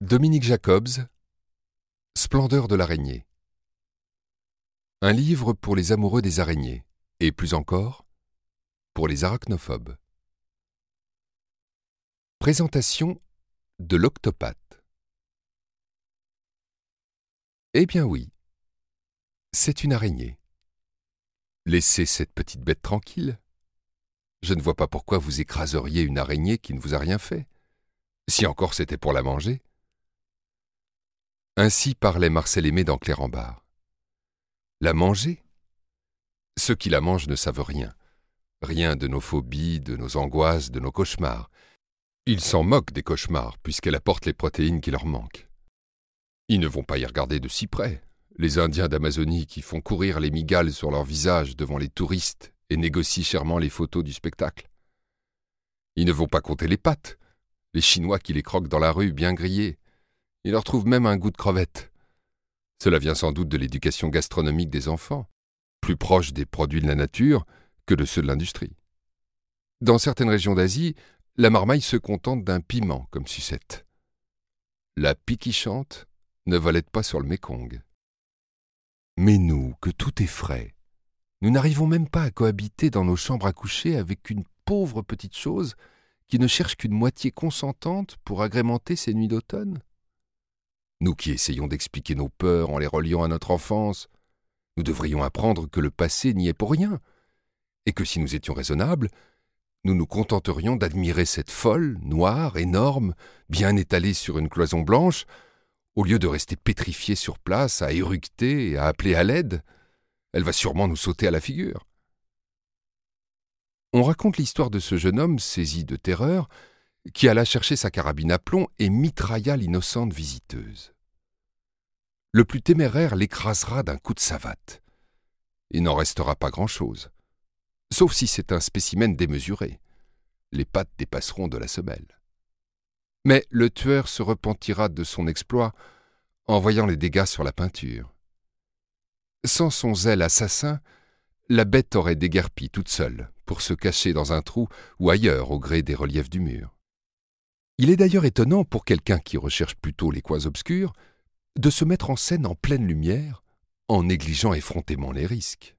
Dominique Jacobs Splendeur de l'araignée Un livre pour les amoureux des araignées, et plus encore, pour les arachnophobes. Présentation de l'octopathe. Eh bien oui, c'est une araignée. Laissez cette petite bête tranquille. Je ne vois pas pourquoi vous écraseriez une araignée qui ne vous a rien fait, si encore c'était pour la manger. Ainsi parlait Marcel Aimé dans Clérambard. La manger? Ceux qui la mangent ne savent rien. Rien de nos phobies, de nos angoisses, de nos cauchemars. Ils s'en moquent des cauchemars, puisqu'elle apporte les protéines qui leur manquent. Ils ne vont pas y regarder de si près, les Indiens d'Amazonie qui font courir les migales sur leur visage devant les touristes et négocient chèrement les photos du spectacle. Ils ne vont pas compter les pattes, les Chinois qui les croquent dans la rue bien grillés, il leur trouve même un goût de crevette. Cela vient sans doute de l'éducation gastronomique des enfants, plus proche des produits de la nature que de ceux de l'industrie. Dans certaines régions d'Asie, la marmaille se contente d'un piment comme sucette. La piquichante ne volette pas sur le Mékong. Mais nous, que tout est frais, nous n'arrivons même pas à cohabiter dans nos chambres à coucher avec une pauvre petite chose qui ne cherche qu'une moitié consentante pour agrémenter ses nuits d'automne nous qui essayons d'expliquer nos peurs en les reliant à notre enfance, nous devrions apprendre que le passé n'y est pour rien, et que si nous étions raisonnables, nous nous contenterions d'admirer cette folle, noire, énorme, bien étalée sur une cloison blanche, au lieu de rester pétrifiés sur place, à éructer à appeler à l'aide. Elle va sûrement nous sauter à la figure. On raconte l'histoire de ce jeune homme saisi de terreur, qui alla chercher sa carabine à plomb et mitrailla l'innocente visiteuse. Le plus téméraire l'écrasera d'un coup de savate. Il n'en restera pas grand-chose, sauf si c'est un spécimen démesuré. Les pattes dépasseront de la semelle. Mais le tueur se repentira de son exploit en voyant les dégâts sur la peinture. Sans son zèle assassin, la bête aurait déguerpi toute seule pour se cacher dans un trou ou ailleurs au gré des reliefs du mur. Il est d'ailleurs étonnant pour quelqu'un qui recherche plutôt les coins obscurs de se mettre en scène en pleine lumière en négligeant effrontément les risques.